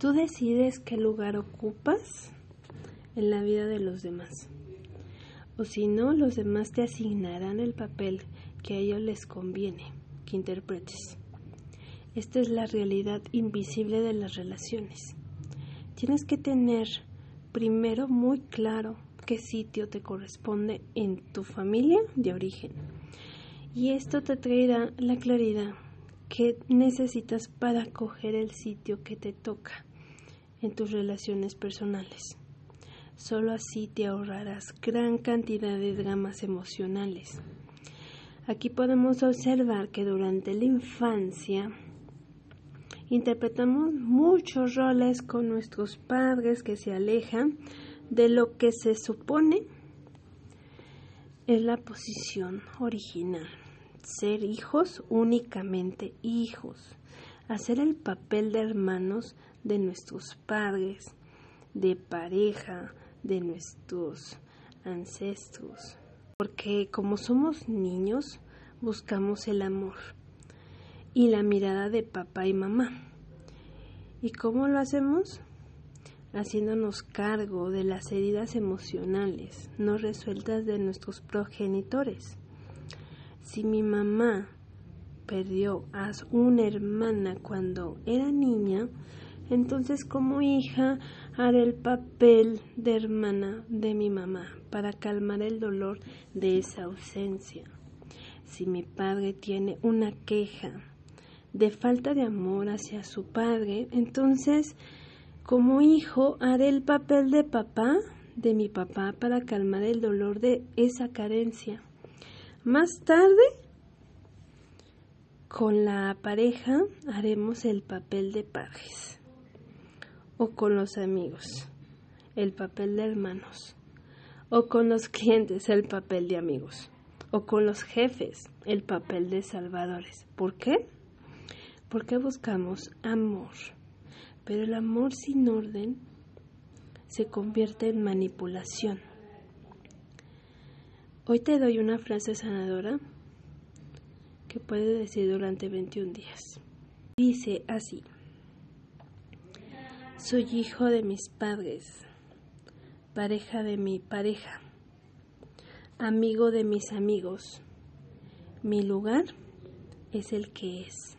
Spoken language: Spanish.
Tú decides qué lugar ocupas en la vida de los demás. O si no, los demás te asignarán el papel que a ellos les conviene que interpretes. Esta es la realidad invisible de las relaciones. Tienes que tener primero muy claro qué sitio te corresponde en tu familia de origen. Y esto te traerá la claridad que necesitas para coger el sitio que te toca en tus relaciones personales. Solo así te ahorrarás gran cantidad de dramas emocionales. Aquí podemos observar que durante la infancia interpretamos muchos roles con nuestros padres que se alejan de lo que se supone es la posición original. Ser hijos, únicamente hijos. Hacer el papel de hermanos de nuestros padres, de pareja, de nuestros ancestros. Porque como somos niños, buscamos el amor y la mirada de papá y mamá. ¿Y cómo lo hacemos? Haciéndonos cargo de las heridas emocionales no resueltas de nuestros progenitores. Si mi mamá perdió a una hermana cuando era niña, entonces como hija haré el papel de hermana de mi mamá para calmar el dolor de esa ausencia. Si mi padre tiene una queja de falta de amor hacia su padre, entonces como hijo haré el papel de papá de mi papá para calmar el dolor de esa carencia. Más tarde, con la pareja haremos el papel de padres o con los amigos, el papel de hermanos, o con los clientes, el papel de amigos, o con los jefes, el papel de salvadores. ¿Por qué? Porque buscamos amor, pero el amor sin orden se convierte en manipulación. Hoy te doy una frase sanadora que puedes decir durante 21 días. Dice así. Soy hijo de mis padres, pareja de mi pareja, amigo de mis amigos. Mi lugar es el que es.